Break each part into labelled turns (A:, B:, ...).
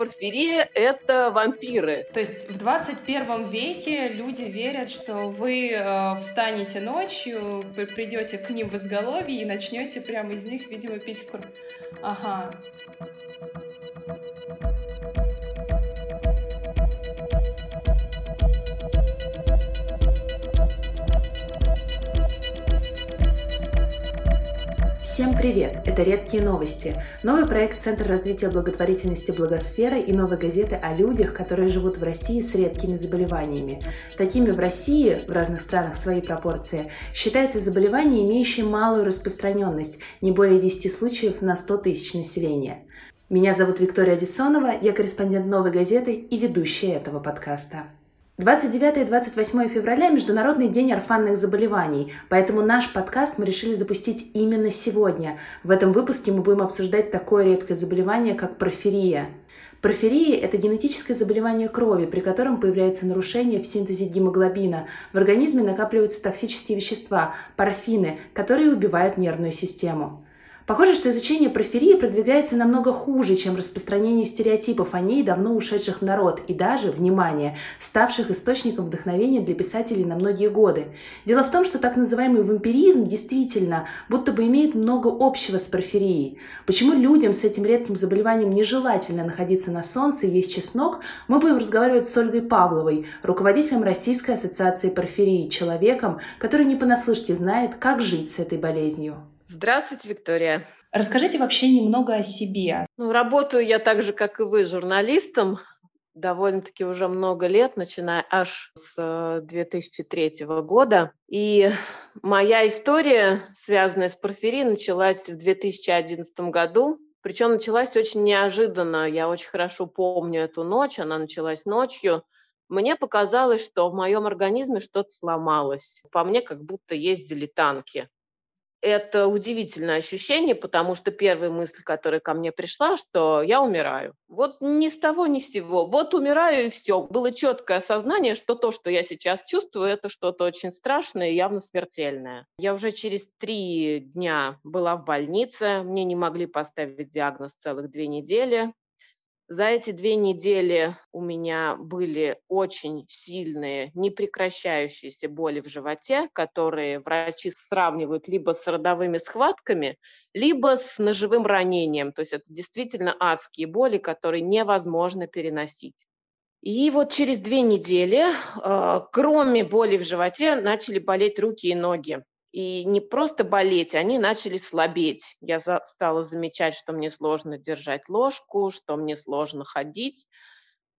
A: порфирия – это вампиры.
B: То есть в 21 веке люди верят, что вы э, встанете ночью, придете к ним в изголовье и начнете прямо из них, видимо, пить кровь. Ага.
C: Всем привет! Это «Редкие новости» – новый проект Центра развития благотворительности «Благосфера» и новой газеты о людях, которые живут в России с редкими заболеваниями. Такими в России, в разных странах свои пропорции, считаются заболевания, имеющие малую распространенность, не более 10 случаев на 100 тысяч населения. Меня зовут Виктория Дисонова, я корреспондент «Новой газеты» и ведущая этого подкаста. 29 и 28 февраля – Международный день орфанных заболеваний, поэтому наш подкаст мы решили запустить именно сегодня. В этом выпуске мы будем обсуждать такое редкое заболевание, как порфирия. Порфирия – это генетическое заболевание крови, при котором появляется нарушение в синтезе гемоглобина. В организме накапливаются токсические вещества – порфины, которые убивают нервную систему. Похоже, что изучение порфирии продвигается намного хуже, чем распространение стереотипов о ней, давно ушедших в народ, и даже, внимание, ставших источником вдохновения для писателей на многие годы. Дело в том, что так называемый вампиризм действительно будто бы имеет много общего с порфирией. Почему людям с этим редким заболеванием нежелательно находиться на солнце и есть чеснок, мы будем разговаривать с Ольгой Павловой, руководителем Российской ассоциации порфирии, человеком, который не понаслышке знает, как жить с этой болезнью.
A: Здравствуйте, Виктория.
B: Расскажите вообще немного о себе.
A: Ну, работаю я так же, как и вы, журналистом. Довольно-таки уже много лет, начиная аж с 2003 э, года. И моя история, связанная с порфирией, началась в 2011 году. Причем началась очень неожиданно. Я очень хорошо помню эту ночь. Она началась ночью. Мне показалось, что в моем организме что-то сломалось. По мне как будто ездили танки это удивительное ощущение, потому что первая мысль, которая ко мне пришла, что я умираю. Вот ни с того, ни с сего. Вот умираю и все. Было четкое осознание, что то, что я сейчас чувствую, это что-то очень страшное и явно смертельное. Я уже через три дня была в больнице. Мне не могли поставить диагноз целых две недели. За эти две недели у меня были очень сильные, непрекращающиеся боли в животе, которые врачи сравнивают либо с родовыми схватками, либо с ножевым ранением. То есть это действительно адские боли, которые невозможно переносить. И вот через две недели, а, кроме боли в животе, начали болеть руки и ноги. И не просто болеть, они начали слабеть. Я за, стала замечать, что мне сложно держать ложку, что мне сложно ходить.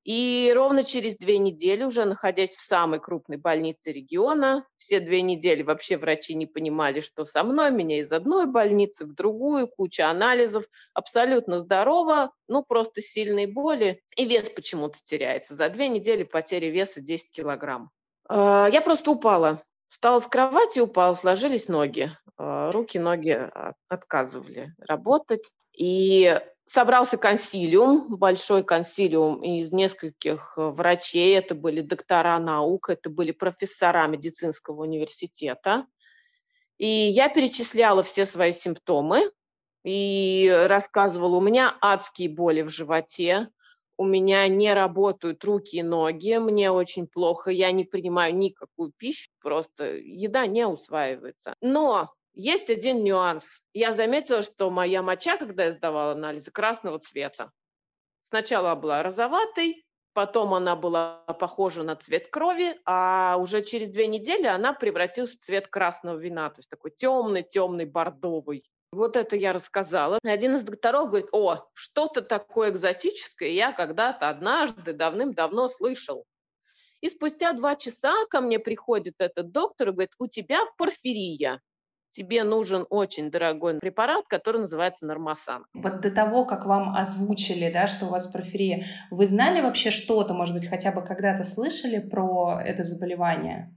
A: И ровно через две недели, уже находясь в самой крупной больнице региона, все две недели вообще врачи не понимали, что со мной, меня из одной больницы в другую, куча анализов, абсолютно здорово, ну просто сильные боли, и вес почему-то теряется. За две недели потери веса 10 килограмм. А, я просто упала. Встал с кровати, упал, сложились ноги. А, руки, ноги а, отказывали работать. И собрался консилиум, большой консилиум из нескольких э, врачей. Это были доктора наук, это были профессора медицинского университета. И я перечисляла все свои симптомы и рассказывала, у меня адские боли в животе, у меня не работают руки и ноги, мне очень плохо, я не принимаю никакую пищу, просто еда не усваивается. Но есть один нюанс. Я заметила, что моя моча, когда я сдавала анализы, красного цвета. Сначала была розоватой, потом она была похожа на цвет крови, а уже через две недели она превратилась в цвет красного вина, то есть такой темный-темный бордовый. Вот это я рассказала. Один из докторов говорит, о, что-то такое экзотическое я когда-то однажды давным-давно слышал. И спустя два часа ко мне приходит этот доктор и говорит, у тебя порфирия. Тебе нужен очень дорогой препарат, который называется нормасан.
B: Вот до того, как вам озвучили, да, что у вас порфирия, вы знали вообще что-то, может быть, хотя бы когда-то слышали про это заболевание?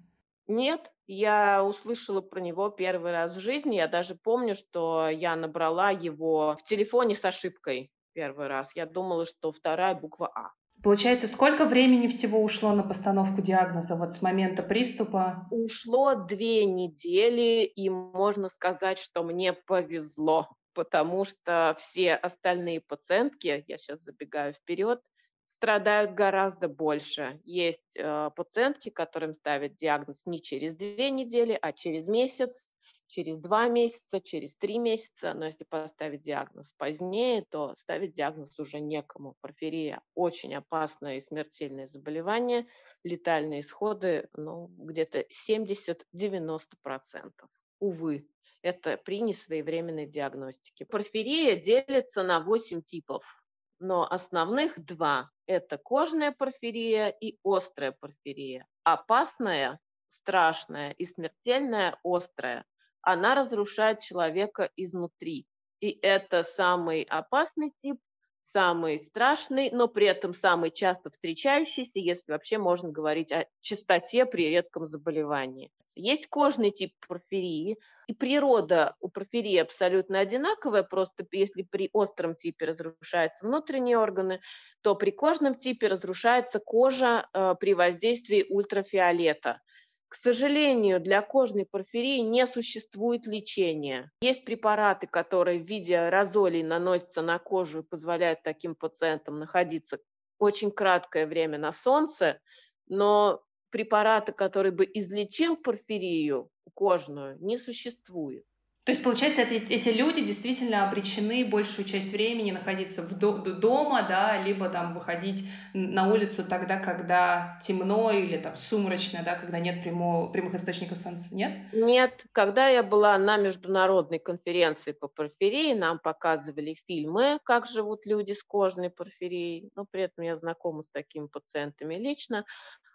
A: Нет, я услышала про него первый раз в жизни. Я даже помню, что я набрала его в телефоне с ошибкой первый раз. Я думала, что вторая буква А.
B: Получается, сколько времени всего ушло на постановку диагноза вот с момента приступа?
A: Ушло две недели, и можно сказать, что мне повезло, потому что все остальные пациентки, я сейчас забегаю вперед, страдают гораздо больше. Есть э, пациентки, которым ставят диагноз не через две недели, а через месяц, через два месяца, через три месяца. Но если поставить диагноз позднее, то ставить диагноз уже некому. Порфирия – очень опасное и смертельное заболевание. Летальные исходы ну, где-то 70-90%. Увы, это при несвоевременной диагностике. Порфирия делится на 8 типов но основных два – это кожная порфирия и острая порфирия. Опасная, страшная и смертельная острая, она разрушает человека изнутри. И это самый опасный тип, самый страшный, но при этом самый часто встречающийся, если вообще можно говорить о частоте при редком заболевании. Есть кожный тип порфирии, и природа у порфирии абсолютно одинаковая, просто если при остром типе разрушаются внутренние органы, то при кожном типе разрушается кожа э, при воздействии ультрафиолета. К сожалению, для кожной порфирии не существует лечения. Есть препараты, которые в виде аэрозолей наносятся на кожу и позволяют таким пациентам находиться очень краткое время на солнце, но препарата, который бы излечил порфирию кожную, не существует.
B: То есть, получается, эти, эти люди действительно обречены большую часть времени находиться в до, дома, да, либо там выходить на улицу тогда, когда темно или там сумрачно, да, когда нет прямо, прямых источников солнца, нет?
A: Нет. Когда я была на международной конференции по порфирии, нам показывали фильмы, как живут люди с кожной порфирией, но при этом я знакома с такими пациентами лично.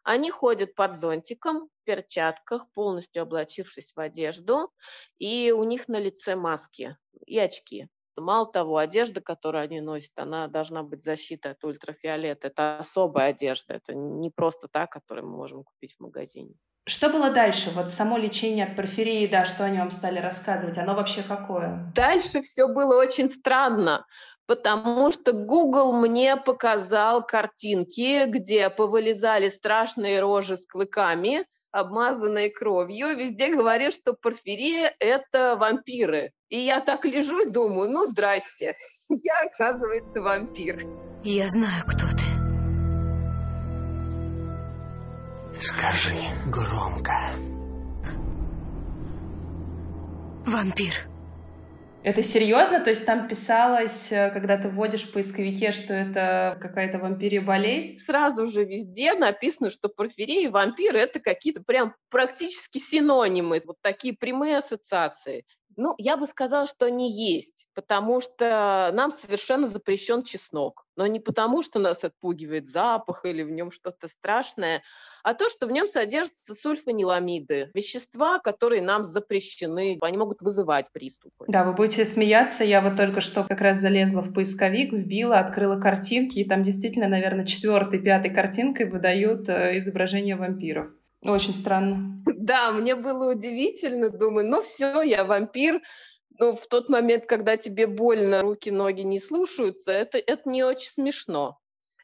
A: Они ходят под зонтиком, перчатках, полностью облачившись в одежду, и у них на лице маски и очки. Мало того, одежда, которую они носят, она должна быть защита от ультрафиолета. Это особая одежда, это не просто та, которую мы можем купить в магазине.
B: Что было дальше? Вот само лечение от порфирии, да, что они вам стали рассказывать, оно вообще какое?
A: Дальше все было очень странно, потому что Google мне показал картинки, где повылезали страшные рожи с клыками, обмазанные кровью. Везде говорят, что порфирия – это вампиры. И я так лежу и думаю, ну, здрасте, я, оказывается, вампир.
D: Я знаю, кто ты.
E: Скажи громко.
D: Вампир.
B: Это серьезно? То есть там писалось, э, когда ты вводишь в поисковике, что это какая-то вампирия болезнь?
A: Сразу же везде написано, что порфирия и вампир — это какие-то прям практически синонимы, вот такие прямые ассоциации. Ну, я бы сказала, что они есть, потому что нам совершенно запрещен чеснок. Но не потому, что нас отпугивает запах или в нем что-то страшное, а то, что в нем содержатся сульфаниламиды, вещества, которые нам запрещены, они могут вызывать приступы.
B: Да, вы будете смеяться, я вот только что как раз залезла в поисковик, вбила, открыла картинки, и там действительно, наверное, четвертой, пятой картинкой выдают э, изображение вампиров. Очень странно.
A: Да, мне было удивительно. Думаю, ну все, я вампир. Но в тот момент, когда тебе больно, руки, ноги не слушаются, это, это не очень смешно.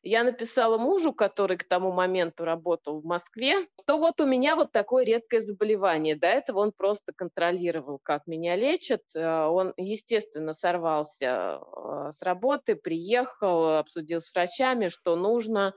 A: Я написала мужу, который к тому моменту работал в Москве, что вот у меня вот такое редкое заболевание. До этого он просто контролировал, как меня лечат. Э, он, естественно, сорвался э, с работы, приехал, обсудил с врачами, что нужно,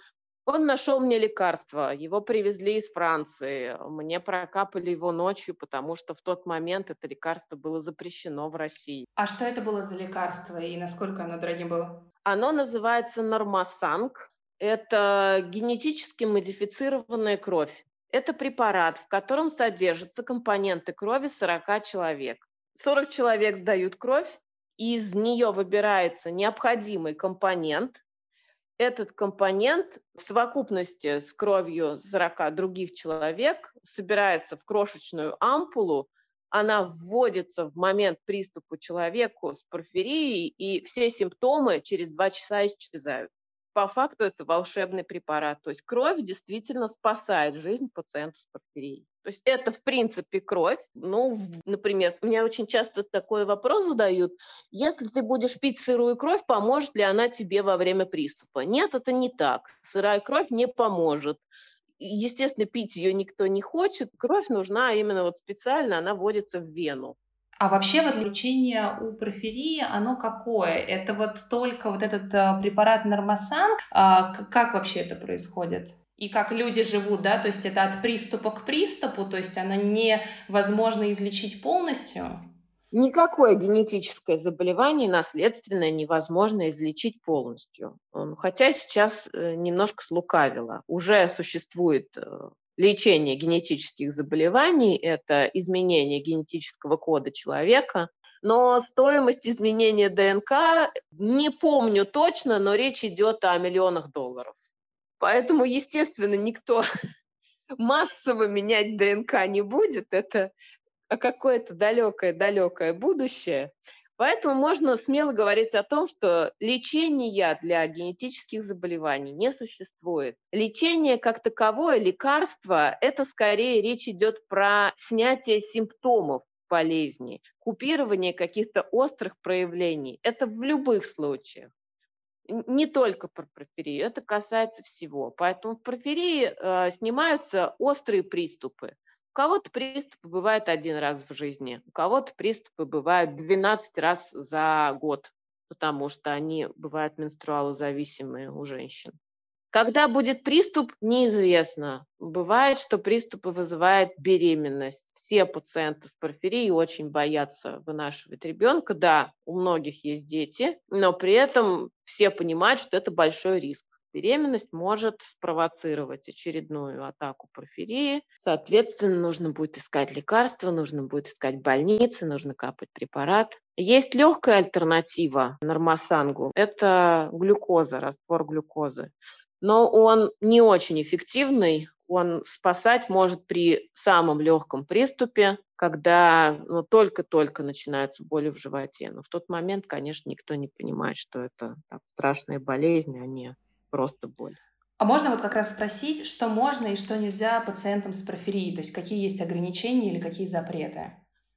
A: он нашел мне лекарство, его привезли из Франции, мне прокапали его ночью, потому что в тот момент это лекарство было запрещено в России.
B: А что это было за лекарство и насколько оно дорогим было?
A: Оно называется Нормасанг. Это генетически модифицированная кровь. Это препарат, в котором содержатся компоненты крови 40 человек. 40 человек сдают кровь, из нее выбирается необходимый компонент, этот компонент в совокупности с кровью 40 других человек собирается в крошечную ампулу, она вводится в момент приступа человеку с порфирией, и все симптомы через два часа исчезают по факту это волшебный препарат. То есть кровь действительно спасает жизнь пациента с порфирией. То есть это, в принципе, кровь. Ну, например, меня очень часто такой вопрос задают. Если ты будешь пить сырую кровь, поможет ли она тебе во время приступа? Нет, это не так. Сырая кровь не поможет. Естественно, пить ее никто не хочет. Кровь нужна именно вот специально, она вводится в вену.
B: А вообще вот лечение у порфирии, оно какое? Это вот только вот этот э, препарат Нормасан? А, как вообще это происходит? И как люди живут, да, то есть это от приступа к приступу, то есть оно невозможно излечить полностью?
A: Никакое генетическое заболевание наследственное невозможно излечить полностью. Хотя сейчас э, немножко слукавила. Уже существует э, лечение генетических заболеваний, это изменение генетического кода человека, но стоимость изменения ДНК не помню точно, но речь идет о миллионах долларов. Поэтому, естественно, никто массово менять ДНК не будет. Это какое-то далекое-далекое будущее. Поэтому можно смело говорить о том, что лечения для генетических заболеваний не существует. Лечение как таковое, лекарство, это скорее речь идет про снятие симптомов болезни, купирование каких-то острых проявлений. Это в любых случаях. Не только про порфирию, это касается всего. Поэтому в порфирии э, снимаются острые приступы кого-то приступы бывают один раз в жизни, у кого-то приступы бывают 12 раз за год, потому что они бывают менструалозависимые у женщин. Когда будет приступ, неизвестно. Бывает, что приступы вызывают беременность. Все пациенты с порфирией очень боятся вынашивать ребенка. Да, у многих есть дети, но при этом все понимают, что это большой риск беременность может спровоцировать очередную атаку порфирии. Соответственно, нужно будет искать лекарства, нужно будет искать больницы, нужно капать препарат. Есть легкая альтернатива нормосангу. Это глюкоза, раствор глюкозы. Но он не очень эффективный, он спасать может при самом легком приступе, когда ну, только-только начинается боли в животе. Но в тот момент, конечно, никто не понимает, что это так, страшная болезнь, а не просто боль.
B: А можно вот как раз спросить, что можно и что нельзя пациентам с порфирией, то есть какие есть ограничения или какие запреты?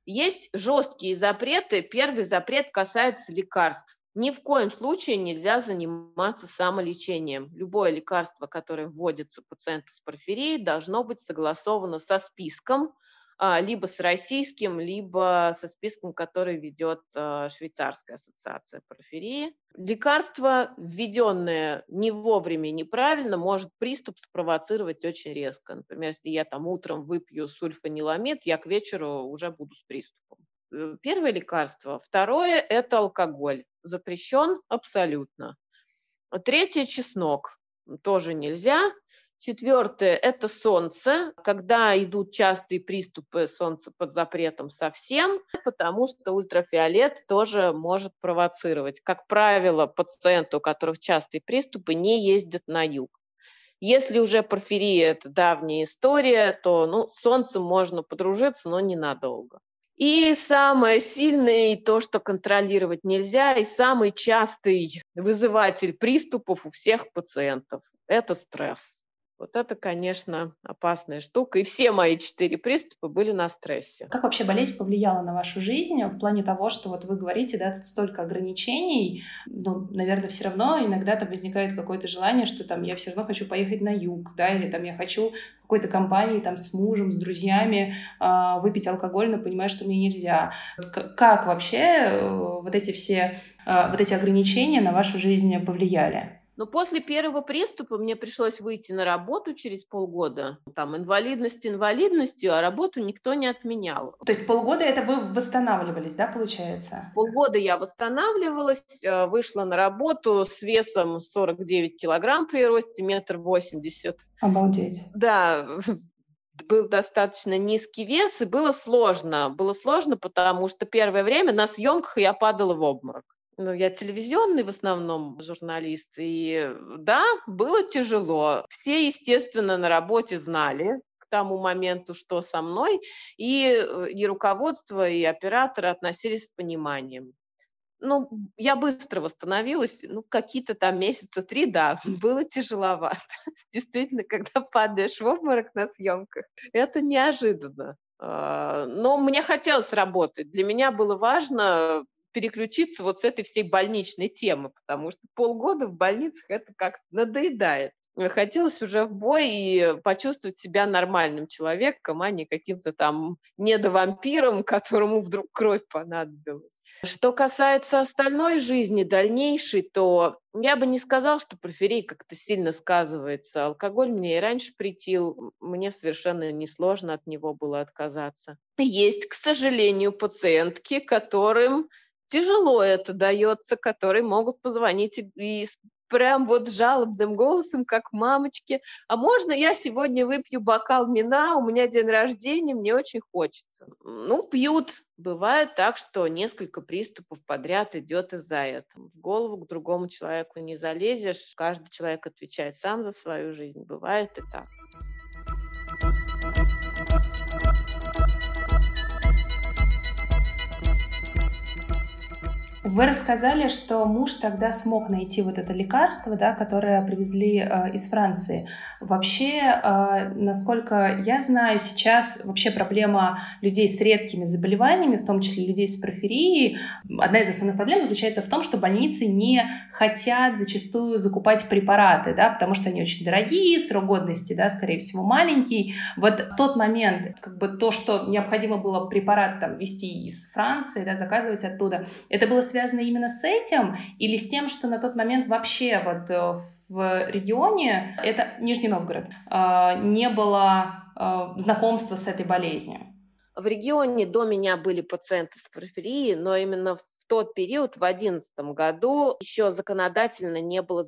A: Есть жесткие запреты. Первый запрет касается лекарств. Ни в коем случае нельзя заниматься самолечением. Любое лекарство, которое вводится пациенту с порфирией, должно быть согласовано со списком а, либо с российским, либо со списком, который ведет а, Швейцарская ассоциация порфирии. Лекарство, введенное не вовремя неправильно, может приступ спровоцировать очень резко. Например, если я там утром выпью сульфаниламид, я к вечеру уже буду с приступом. Э, первое лекарство. Второе – это алкоголь. Запрещен абсолютно. Третье – чеснок. Тоже нельзя. Четвертое – это солнце, когда идут частые приступы солнца под запретом совсем, потому что ультрафиолет тоже может провоцировать. Как правило, пациенты, у которых частые приступы, не ездят на юг. Если уже порфирия – это давняя история, то ну, с солнцем можно подружиться, но ненадолго. И самое сильное, и то, что контролировать нельзя, и самый частый вызыватель приступов у всех пациентов – это стресс. Вот это, конечно, опасная штука. И все мои четыре приступа были на стрессе.
B: Как вообще болезнь повлияла на вашу жизнь в плане того, что вот вы говорите, да, тут столько ограничений, ну, наверное, все равно иногда там возникает какое-то желание, что там я все равно хочу поехать на юг, да, или там я хочу какой-то компании там с мужем, с друзьями э, выпить алкоголь, но понимаю, что мне нельзя. Как вообще э, вот эти все, э, вот эти ограничения на вашу жизнь повлияли?
A: Но после первого приступа мне пришлось выйти на работу через полгода. Там инвалидность инвалидностью, а работу никто не отменял.
B: То есть полгода это вы восстанавливались, да, получается?
A: Полгода я восстанавливалась, э, вышла на работу с весом 49 килограмм при росте метр восемьдесят.
B: Обалдеть.
A: Да, был достаточно низкий вес, и было сложно. Было сложно, потому что первое время на съемках я падала в обморок. Ну, я телевизионный в основном журналист, и да, было тяжело. Все, естественно, на работе знали к тому моменту, что со мной, и, э, и руководство, и операторы относились с пониманием. Ну, я быстро восстановилась, ну, какие-то там месяца три, да, было тяжеловато. Действительно, когда падаешь в обморок на съемках, это неожиданно. А, но мне хотелось работать. Для меня было важно переключиться вот с этой всей больничной темы, потому что полгода в больницах это как надоедает. Хотелось уже в бой и почувствовать себя нормальным человеком, а не каким-то там недовампиром, которому вдруг кровь понадобилась. Что касается остальной жизни, дальнейшей, то я бы не сказал, что порфирий как-то сильно сказывается. Алкоголь мне и раньше притил, мне совершенно несложно от него было отказаться. Есть, к сожалению, пациентки, которым тяжело это дается, которые могут позвонить и прям вот жалобным голосом, как мамочки, а можно я сегодня выпью бокал вина, у меня день рождения, мне очень хочется. Ну, пьют. Бывает так, что несколько приступов подряд идет из-за этого. В голову к другому человеку не залезешь, каждый человек отвечает сам за свою жизнь. Бывает и так.
B: Вы рассказали, что муж тогда смог найти вот это лекарство, да, которое привезли э, из Франции. Вообще, э, насколько я знаю, сейчас вообще проблема людей с редкими заболеваниями, в том числе людей с порфирией, одна из основных проблем заключается в том, что больницы не хотят зачастую закупать препараты, да, потому что они очень дорогие, срок годности, да, скорее всего, маленький. Вот в тот момент, как бы то, что необходимо было препарат там вести из Франции, да, заказывать оттуда, это было связано именно с этим или с тем, что на тот момент вообще вот э, в регионе, это Нижний Новгород, э, не было э, знакомства с этой болезнью?
A: В регионе до меня были пациенты с порфирией, но именно в тот период, в 2011 году, еще законодательно не было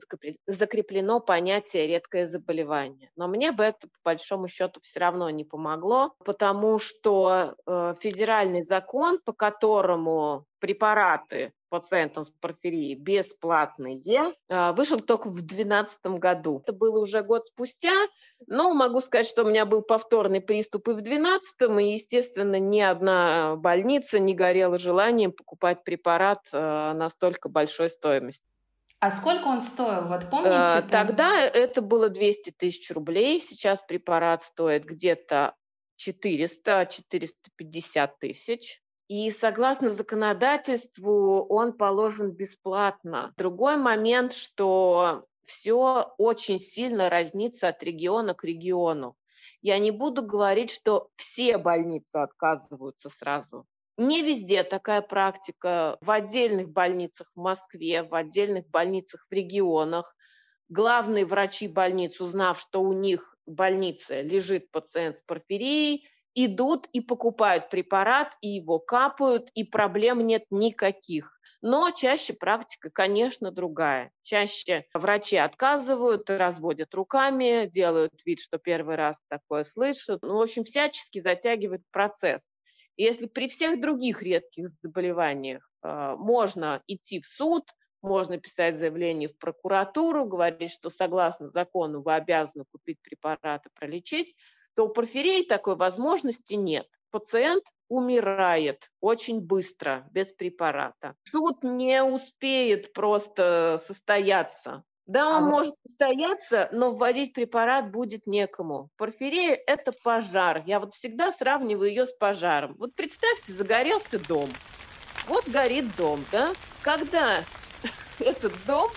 A: закреплено понятие редкое заболевание. Но мне бы это, по большому счету, все равно не помогло, потому что федеральный закон, по которому препараты пациентам с порфирией бесплатные, а, вышел только в 2012 году. Это было уже год спустя, но могу сказать, что у меня был повторный приступ и в 2012, и, естественно, ни одна больница не горела желанием покупать препарат а, настолько большой стоимости.
B: А сколько он стоил, вот помните? А,
A: тогда это было 200 тысяч рублей, сейчас препарат стоит где-то 400-450 тысяч. И согласно законодательству он положен бесплатно. Другой момент, что все очень сильно разнится от региона к региону. Я не буду говорить, что все больницы отказываются сразу. Не везде такая практика. В отдельных больницах в Москве, в отдельных больницах в регионах главные врачи больниц, узнав, что у них больнице лежит пациент с порфирией, идут и покупают препарат, и его капают, и проблем нет никаких. Но чаще практика, конечно, другая. Чаще врачи отказывают, разводят руками, делают вид, что первый раз такое слышат. Ну, в общем, всячески затягивают процесс. Если при всех других редких заболеваниях э, можно идти в суд, можно писать заявление в прокуратуру, говорить, что согласно закону вы обязаны купить препараты, пролечить, то у порфирии такой возможности нет. Пациент умирает очень быстро, без препарата. Суд не успеет просто состояться. Да, он а может состояться, но вводить препарат будет некому. Порфирия – это пожар. Я вот всегда сравниваю ее с пожаром. Вот представьте, загорелся дом. Вот горит дом, да? Когда этот дом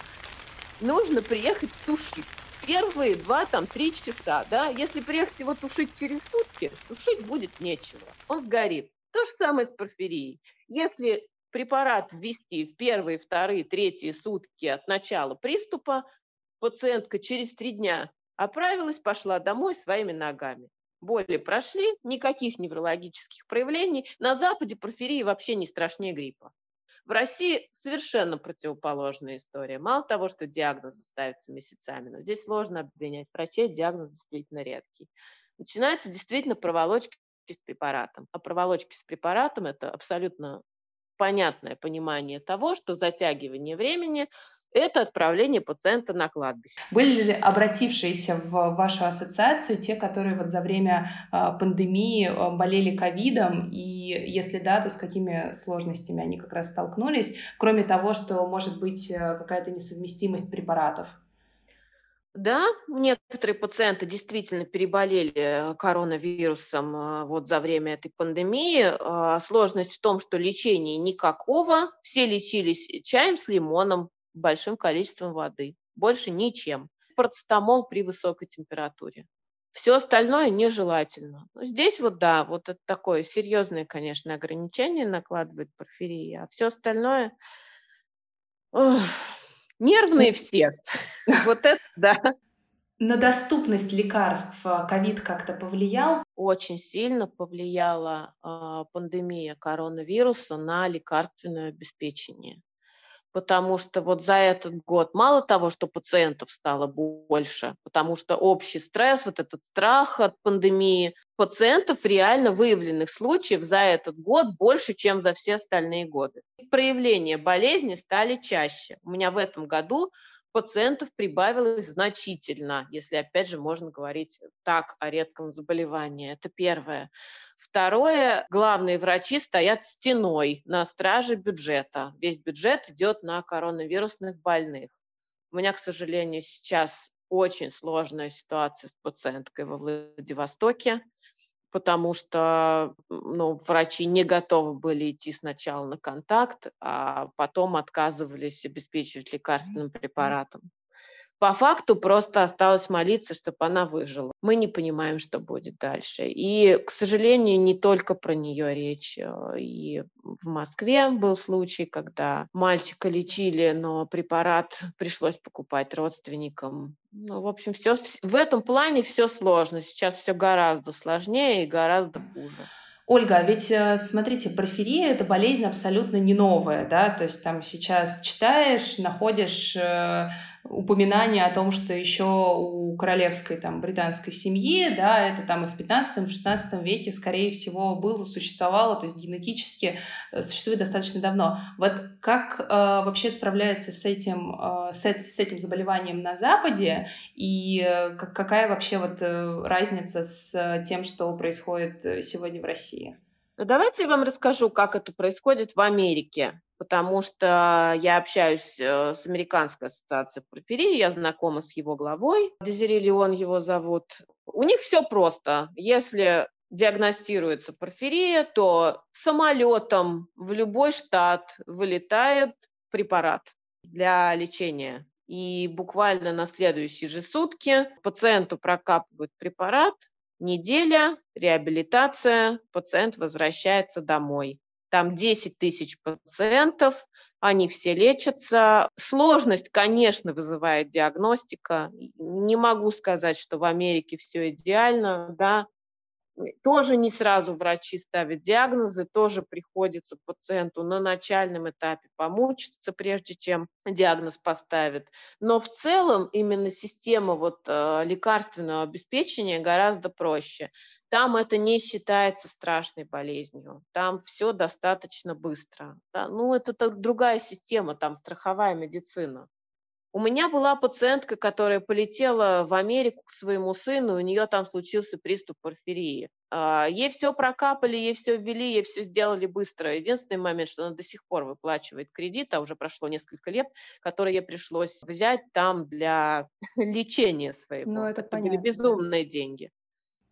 A: нужно приехать тушить первые два, там, три часа, да, если приехать его тушить через сутки, тушить будет нечего, он сгорит. То же самое с порфирией. Если препарат ввести в первые, вторые, третьи сутки от начала приступа, пациентка через три дня оправилась, пошла домой своими ногами. Боли прошли, никаких неврологических проявлений. На Западе порфирия вообще не страшнее гриппа. В России совершенно противоположная история. Мало того, что диагноз ставится месяцами, но здесь сложно обвинять врачей, диагноз действительно редкий. Начинается действительно проволочки с препаратом. А проволочки с препаратом – это абсолютно понятное понимание того, что затягивание времени это отправление пациента на кладбище.
B: Были ли обратившиеся в вашу ассоциацию те, которые вот за время а, пандемии а, болели ковидом, и если да, то с какими сложностями они как раз столкнулись, кроме того, что может быть э, какая-то несовместимость препаратов?
A: Да, некоторые пациенты действительно переболели коронавирусом э, вот за время этой пандемии. А, сложность в том, что лечения никакого. Все лечились чаем с лимоном, большим количеством воды. Больше ничем. парацетамол при высокой температуре. Все остальное нежелательно. Ну, здесь вот да, вот это такое серьезное, конечно, ограничение накладывает порфирия, а все остальное ох, нервные все. Вот это да.
B: На доступность лекарств э, ковид как-то повлиял?
A: Очень сильно повлияла э, пандемия коронавируса на лекарственное обеспечение потому что вот за этот год мало того, что пациентов стало больше, потому что общий стресс, вот этот страх от пандемии, пациентов реально выявленных случаев за этот год больше, чем за все остальные годы. Проявления болезни стали чаще. У меня в этом году пациентов прибавилось значительно, если, опять же, можно говорить так о редком заболевании. Это первое. Второе, главные врачи стоят стеной на страже бюджета. Весь бюджет идет на коронавирусных больных. У меня, к сожалению, сейчас очень сложная ситуация с пациенткой во Владивостоке потому что ну, врачи не готовы были идти сначала на контакт, а потом отказывались обеспечивать лекарственным препаратом. По факту просто осталось молиться, чтобы она выжила. Мы не понимаем, что будет дальше. И, к сожалению, не только про нее речь. Э, и в Москве был случай, когда мальчика лечили, но препарат пришлось покупать родственникам. Ну, в общем, все, в этом плане все сложно. Сейчас все гораздо сложнее и гораздо хуже.
B: Ольга, а ведь э, смотрите, порфирия это болезнь абсолютно не новая, да, то есть там сейчас читаешь, находишь э, упоминание о том, что еще у королевской там британской семьи, да, это там и в 15-16 веке, скорее всего, было, существовало, то есть генетически э, существует достаточно давно. Вот как э, вообще справляется с этим, э, с, с этим заболеванием на Западе и э, какая вообще вот э, разница с тем, что происходит э, сегодня в России?
A: Ну, давайте я вам расскажу, как это происходит в Америке потому что я общаюсь э, с Американской ассоциацией порфирии, я знакома с его главой, Дезири Леон его зовут. У них все просто. Если диагностируется порфирия, то самолетом в любой штат вылетает препарат для лечения. И буквально на следующие же сутки пациенту прокапывают препарат, неделя, реабилитация, пациент возвращается домой. Там 10 тысяч пациентов, они все лечатся. Сложность, конечно, вызывает диагностика. Не могу сказать, что в Америке все идеально, да. Тоже не сразу врачи ставят диагнозы, тоже приходится пациенту на начальном этапе помучиться, прежде чем диагноз поставят. Но в целом именно система вот, э, лекарственного обеспечения гораздо проще. Там это не считается страшной болезнью, там все достаточно быстро. Ну, это другая система, там страховая медицина. У меня была пациентка, которая полетела в Америку к своему сыну, у нее там случился приступ порфирии. А, ей все прокапали, ей все ввели, ей все сделали быстро. Единственный момент, что она до сих пор выплачивает кредит, а уже прошло несколько лет, который ей пришлось взять там для лечения своего.
B: Ну, это,
A: это
B: понятно.
A: были безумные деньги.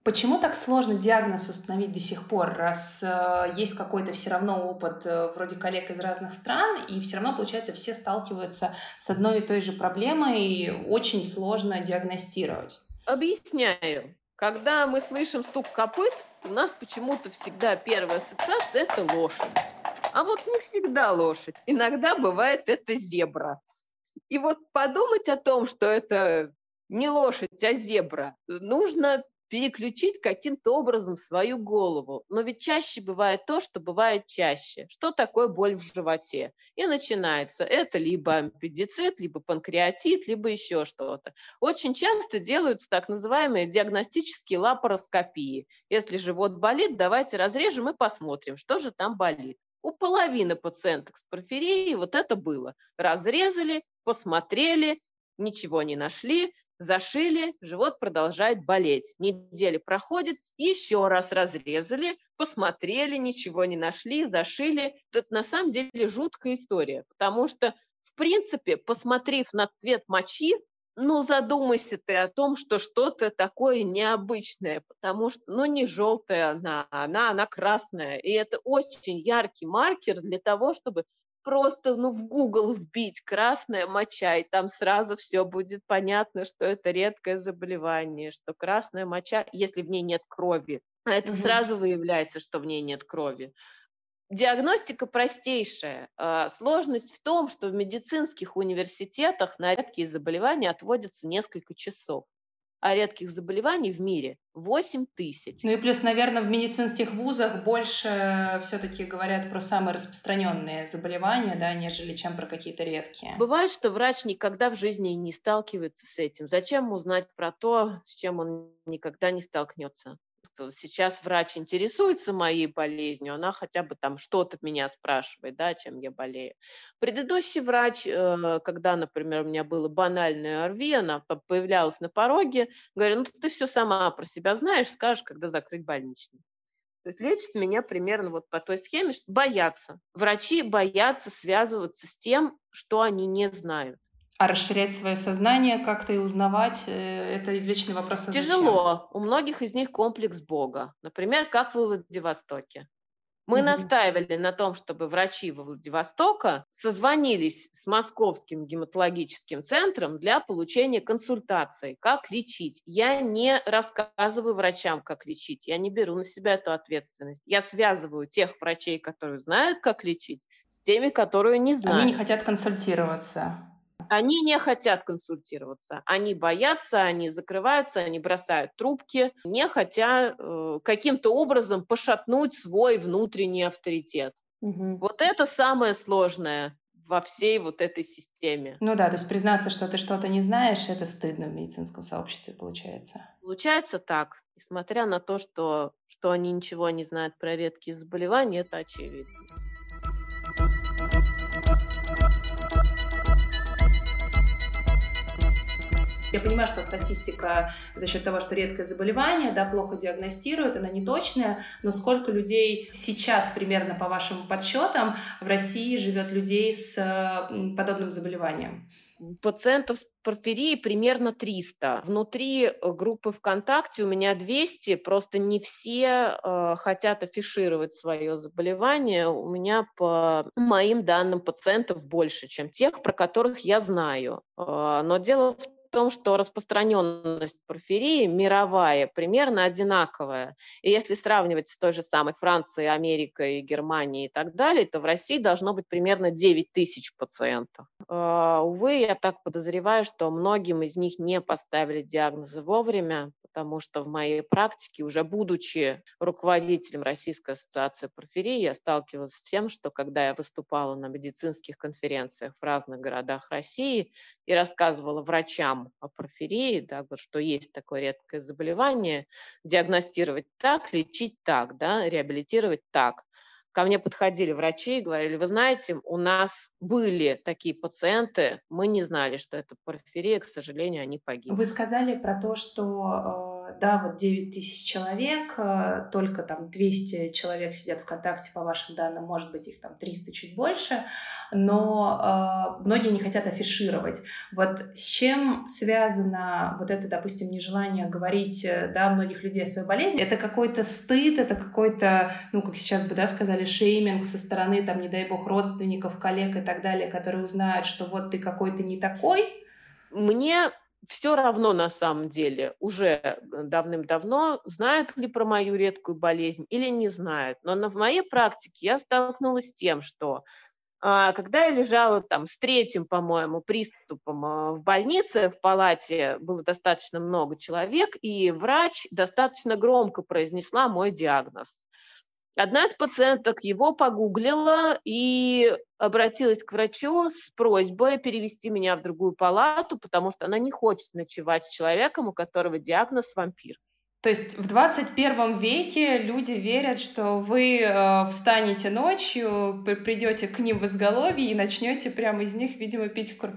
B: Почему так сложно диагноз установить до сих пор, раз э, есть какой-то все равно опыт э, вроде коллег из разных стран, и все равно, получается, все сталкиваются с одной и той же проблемой, и очень сложно диагностировать?
A: Объясняю. Когда мы слышим стук копыт, у нас почему-то всегда первая ассоциация – это лошадь. А вот не всегда лошадь. Иногда бывает это зебра. И вот подумать о том, что это не лошадь, а зебра, нужно переключить каким-то образом свою голову. Но ведь чаще бывает то, что бывает чаще. Что такое боль в животе? И начинается. Это либо аппендицит, либо панкреатит, либо еще что-то. Очень часто делаются так называемые диагностические лапароскопии. Если живот болит, давайте разрежем и посмотрим, что же там болит. У половины пациенток с порфирией вот это было. Разрезали, посмотрели, ничего не нашли, зашили, живот продолжает болеть. Неделя проходит, еще раз разрезали, посмотрели, ничего не нашли, зашили. Это на самом деле жуткая история, потому что, в принципе, посмотрев на цвет мочи, ну, задумайся ты о том, что что-то такое необычное, потому что, ну, не желтая она, она, она красная. И это очень яркий маркер для того, чтобы просто ну, в Google вбить красная моча, и там сразу все будет понятно, что это редкое заболевание, что красная моча, если в ней нет крови, а это угу. сразу выявляется, что в ней нет крови. Диагностика простейшая. А, сложность в том, что в медицинских университетах на редкие заболевания отводится несколько часов редких заболеваний в мире 8 тысяч.
B: Ну и плюс, наверное, в медицинских вузах больше все-таки говорят про самые распространенные заболевания, да, нежели чем про какие-то редкие.
A: Бывает, что врач никогда в жизни не сталкивается с этим. Зачем узнать про то, с чем он никогда не столкнется? Сейчас врач интересуется моей болезнью, она хотя бы там что-то меня спрашивает, да, чем я болею. Предыдущий врач, э, когда, например, у меня было банальное ОРВИ, она появлялась на пороге, говорю, ну ты все сама про себя знаешь, скажешь, когда закрыть больничный. То есть лечит меня примерно вот по той схеме, что боятся. Врачи боятся связываться с тем, что они не знают.
B: А расширять свое сознание как-то и узнавать, э, это извечный вопрос.
A: А Тяжело. У многих из них комплекс Бога. Например, как в Владивостоке. Мы mm-hmm. настаивали на том, чтобы врачи во Владивостока созвонились с Московским гематологическим центром для получения консультации, как лечить. Я не рассказываю врачам, как лечить, я не беру на себя эту ответственность. Я связываю тех врачей, которые знают, как лечить, с теми, которые не знают.
B: Они не хотят консультироваться.
A: Они не хотят консультироваться, они боятся, они закрываются, они бросают трубки, не хотя э, каким-то образом пошатнуть свой внутренний авторитет. Угу. Вот это самое сложное во всей вот этой системе.
B: Ну да, то есть признаться, что ты что-то не знаешь, это стыдно в медицинском сообществе получается.
A: Получается так. Несмотря на то, что, что они ничего не знают про редкие заболевания, это очевидно.
B: Я понимаю, что статистика за счет того, что редкое заболевание, да, плохо диагностируют, она не точная, но сколько людей сейчас примерно по вашим подсчетам в России живет людей с подобным заболеванием?
A: Пациентов с порфирией примерно 300. Внутри э, группы ВКонтакте у меня 200, просто не все э, хотят афишировать свое заболевание. У меня по моим данным пациентов больше, чем тех, про которых я знаю. Э, но дело в том, что распространенность порфирии мировая примерно одинаковая. И если сравнивать с той же самой Францией, Америкой, Германией и так далее, то в России должно быть примерно 9 тысяч пациентов. Uh, увы, я так подозреваю, что многим из них не поставили диагнозы вовремя, потому что в моей практике, уже будучи руководителем Российской ассоциации порфирии, я сталкивалась с тем, что когда я выступала на медицинских конференциях в разных городах России и рассказывала врачам о порфирии, да, что есть такое редкое заболевание, диагностировать так, лечить так, да, реабилитировать так – ко мне подходили врачи и говорили, вы знаете, у нас были такие пациенты, мы не знали, что это порфирия, к сожалению, они погибли.
B: Вы сказали про то, что, э, да, вот 9 тысяч человек, э, только там 200 человек сидят в контакте, по вашим данным, может быть, их там 300 чуть больше, но э, многие не хотят афишировать. Вот с чем связано вот это, допустим, нежелание говорить, да, многих людей о своей болезни? Это какой-то стыд, это какой-то, ну, как сейчас бы, да, сказали, шейминг со стороны, там, не дай бог, родственников, коллег и так далее, которые узнают, что вот ты какой-то не такой?
A: Мне все равно на самом деле уже давным-давно, знают ли про мою редкую болезнь или не знают. Но в моей практике я столкнулась с тем, что а, когда я лежала там с третьим, по-моему, приступом а, в больнице, в палате было достаточно много человек, и врач достаточно громко произнесла мой диагноз. Одна из пациенток его погуглила и обратилась к врачу с просьбой перевести меня в другую палату, потому что она не хочет ночевать с человеком, у которого диагноз вампир.
B: То есть в 21 веке люди верят, что вы э, встанете ночью, придете к ним в изголовье и начнете прямо из них, видимо, пить кровь.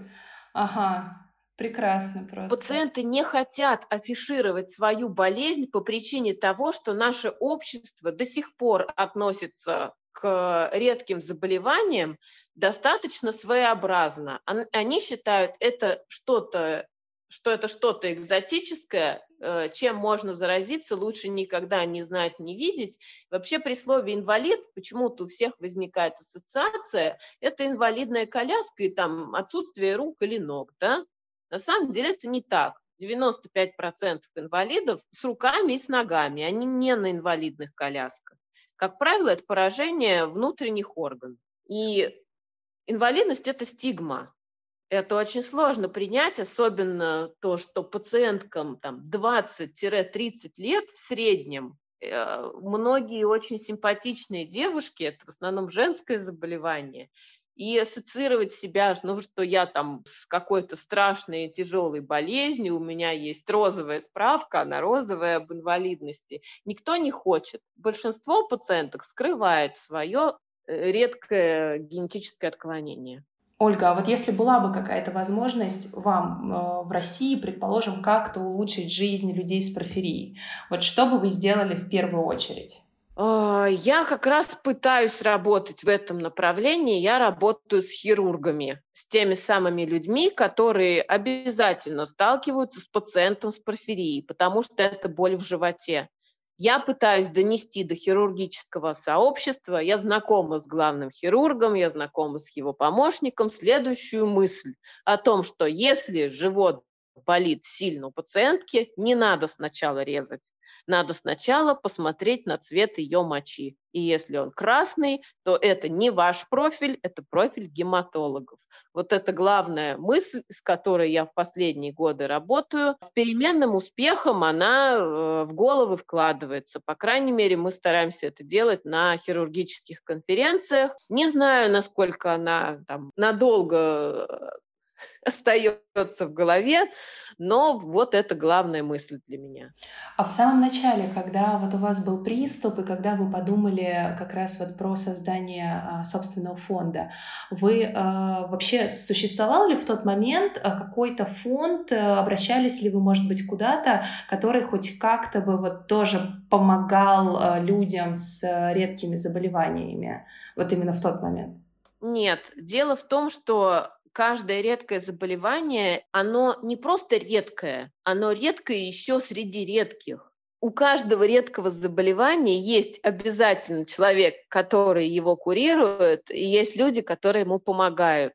B: Ага, Прекрасно просто.
A: Пациенты не хотят афишировать свою болезнь по причине того, что наше общество до сих пор относится к редким заболеваниям достаточно своеобразно. Они считают это что-то что это что-то экзотическое, э, чем можно заразиться, лучше никогда не знать, не видеть. Вообще при слове «инвалид» почему-то у всех возникает ассоциация, это инвалидная коляска и там отсутствие рук или ног, да? На самом деле это не так. 95% инвалидов с руками и с ногами, они не на инвалидных колясках. Как правило, это поражение внутренних органов. И инвалидность – это стигма. Это очень сложно принять, особенно то, что пациенткам там, 20-30 лет в среднем э, многие очень симпатичные девушки, это в основном женское заболевание, и ассоциировать себя, ну, что я там с какой-то страшной тяжелой болезнью, у меня есть розовая справка, она розовая об инвалидности. Никто не хочет. Большинство пациенток скрывает свое э, редкое генетическое отклонение.
B: Ольга, а вот если была бы какая-то возможность вам э, в России, предположим, как-то улучшить жизнь людей с порфирией, вот что бы вы сделали в первую очередь?
A: А, я как раз пытаюсь работать в этом направлении. Я работаю с хирургами, с теми самыми людьми, которые обязательно сталкиваются с пациентом с порфирией, потому что это боль в животе. Я пытаюсь донести до хирургического сообщества, я знакома с главным хирургом, я знакома с его помощником, следующую мысль о том, что если живот болит сильно у пациентки, не надо сначала резать. Надо сначала посмотреть на цвет ее мочи. И если он красный, то это не ваш профиль, это профиль гематологов. Вот это главная мысль, с которой я в последние годы работаю. С переменным успехом она э, в головы вкладывается. По крайней мере, мы стараемся это делать на хирургических конференциях. Не знаю, насколько она там надолго остается в голове, но вот это главная мысль для меня.
B: А в самом начале, когда вот у вас был приступ, и когда вы подумали как раз вот про создание а, собственного фонда, вы а, вообще существовал ли в тот момент а, какой-то фонд, обращались ли вы, может быть, куда-то, который хоть как-то бы вот тоже помогал а, людям с редкими заболеваниями, вот именно в тот момент?
A: Нет, дело в том, что каждое редкое заболевание, оно не просто редкое, оно редкое еще среди редких. У каждого редкого заболевания есть обязательно человек, который его курирует, и есть люди, которые ему помогают.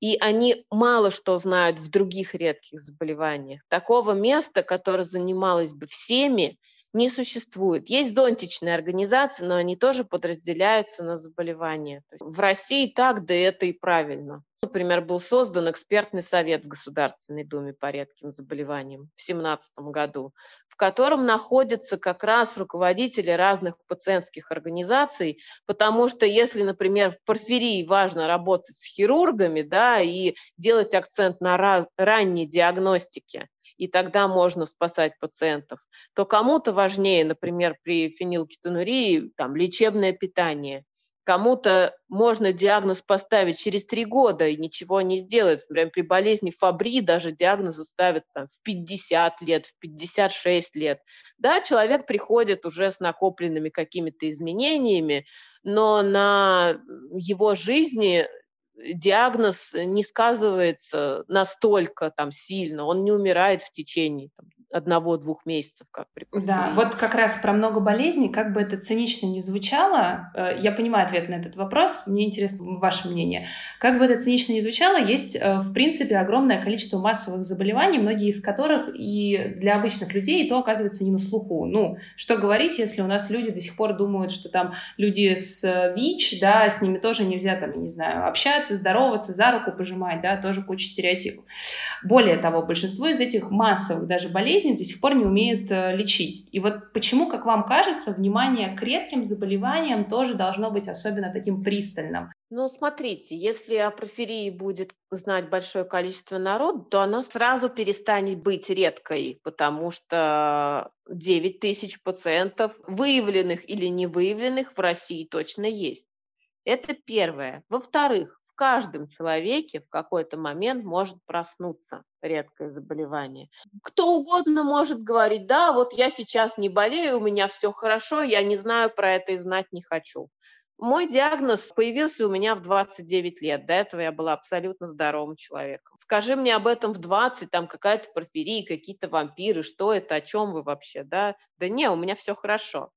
A: И они мало что знают в других редких заболеваниях. Такого места, которое занималось бы всеми, не существует. Есть зонтичные организации, но они тоже подразделяются на заболевания. в России так, да это и правильно. Например, был создан экспертный совет в Государственной Думе по редким заболеваниям в 2017 году, в котором находятся как раз руководители разных пациентских организаций, потому что если, например, в порфирии важно работать с хирургами да, и делать акцент на раз, ранней диагностике, и тогда можно спасать пациентов, то кому-то важнее, например, при фенилкетонурии, там, лечебное питание, Кому-то можно диагноз поставить через три года и ничего не сделать. Например, при болезни Фабри даже диагнозы ставят в 50 лет, в 56 лет. Да, человек приходит уже с накопленными какими-то изменениями, но на его жизни диагноз не сказывается настолько там сильно, он не умирает в течение там, одного-двух месяцев, как при
B: Да, вот как раз про много болезней, как бы это цинично не звучало, э, я понимаю ответ на этот вопрос, мне интересно ваше мнение. Как бы это цинично не звучало, есть, э, в принципе, огромное количество массовых заболеваний, многие из которых и для обычных людей то оказывается не на слуху. Ну, что говорить, если у нас люди до сих пор думают, что там люди с э, ВИЧ, да, с ними тоже нельзя, там, я не знаю, общаться, здороваться, за руку пожимать, да, тоже куча стереотипов. Более того, большинство из этих массовых даже болезней до сих пор не умеют э, лечить. И вот почему, как вам кажется, внимание к редким заболеваниям тоже должно быть особенно таким пристальным?
A: Ну, смотрите, если о порфирии будет знать большое количество народу, то она сразу перестанет быть редкой, потому что 9 тысяч пациентов, выявленных или не выявленных, в России точно есть. Это первое. Во-вторых, в каждом человеке в какой-то момент может проснуться редкое заболевание. Кто угодно может говорить, да, вот я сейчас не болею, у меня все хорошо, я не знаю про это и знать не хочу. Мой диагноз появился у меня в 29 лет. До этого я была абсолютно здоровым человеком. Скажи мне об этом в 20, там какая-то порфирия, какие-то вампиры, что это, о чем вы вообще, да? Да не, у меня все хорошо.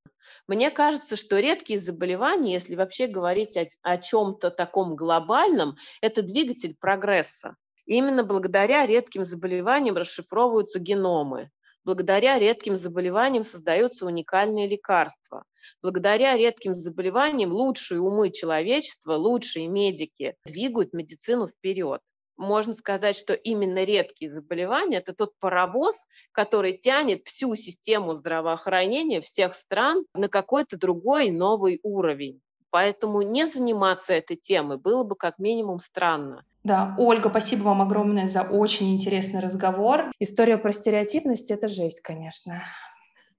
A: Мне кажется, что редкие заболевания, если вообще говорить о, о чем-то таком глобальном, это двигатель прогресса. Именно благодаря редким заболеваниям расшифровываются геномы. Благодаря редким заболеваниям создаются уникальные лекарства. Благодаря редким заболеваниям лучшие умы человечества, лучшие медики двигают медицину вперед можно сказать, что именно редкие заболевания – это тот паровоз, который тянет всю систему здравоохранения всех стран на какой-то другой новый уровень. Поэтому не заниматься этой темой было бы как минимум странно.
B: Да, Ольга, спасибо вам огромное за очень интересный разговор.
C: История про стереотипность – это жесть, конечно.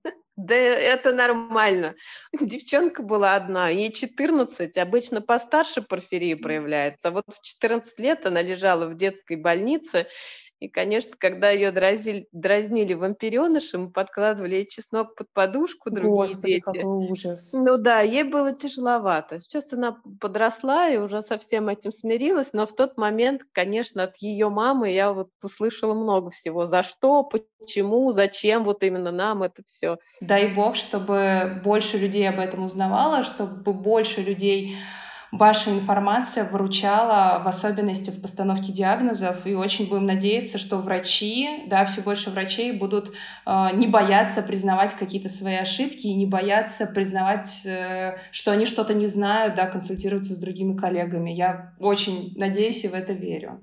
A: Да это нормально. Девчонка была одна, ей 14, обычно постарше порфирия проявляется. А вот в 14 лет она лежала в детской больнице, и, конечно, когда ее дразнили, дразнили вампиреныша, мы подкладывали ей чеснок под подушку, другие
C: Господи,
A: дети.
C: какой ужас.
A: Ну да, ей было тяжеловато. Сейчас она подросла и уже со всем этим смирилась, но в тот момент, конечно, от ее мамы я вот услышала много всего. За что, почему, зачем вот именно нам это все.
B: Дай бог, чтобы больше людей об этом узнавало, чтобы больше людей ваша информация выручала, в особенности в постановке диагнозов, и очень будем надеяться, что врачи, да, все больше врачей будут э, не бояться признавать какие-то свои ошибки и не бояться признавать, э, что они что-то не знают, да, консультироваться с другими коллегами. Я очень надеюсь и в это верю.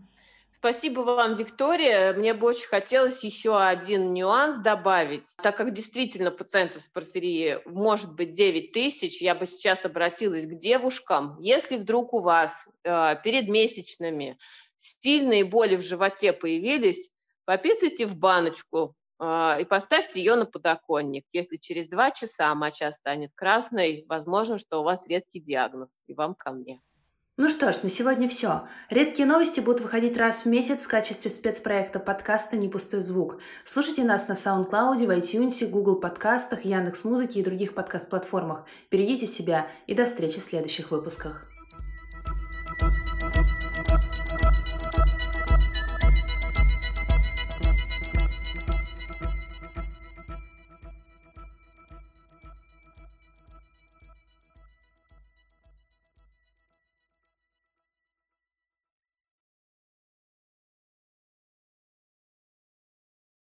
A: Спасибо вам, Виктория. Мне бы очень хотелось еще один нюанс добавить. Так как действительно пациентов с порфирией может быть 9 тысяч, я бы сейчас обратилась к девушкам. Если вдруг у вас э, перед месячными сильные боли в животе появились, пописайте в баночку э, и поставьте ее на подоконник. Если через два часа моча станет красной, возможно, что у вас редкий диагноз, и вам ко мне.
C: Ну что ж, на сегодня все. Редкие новости будут выходить раз в месяц в качестве спецпроекта подкаста «Не пустой звук». Слушайте нас на SoundCloud, в iTunes, Google подкастах, Яндекс.Музыке и других подкаст-платформах. Берегите себя и до встречи в следующих выпусках. thank you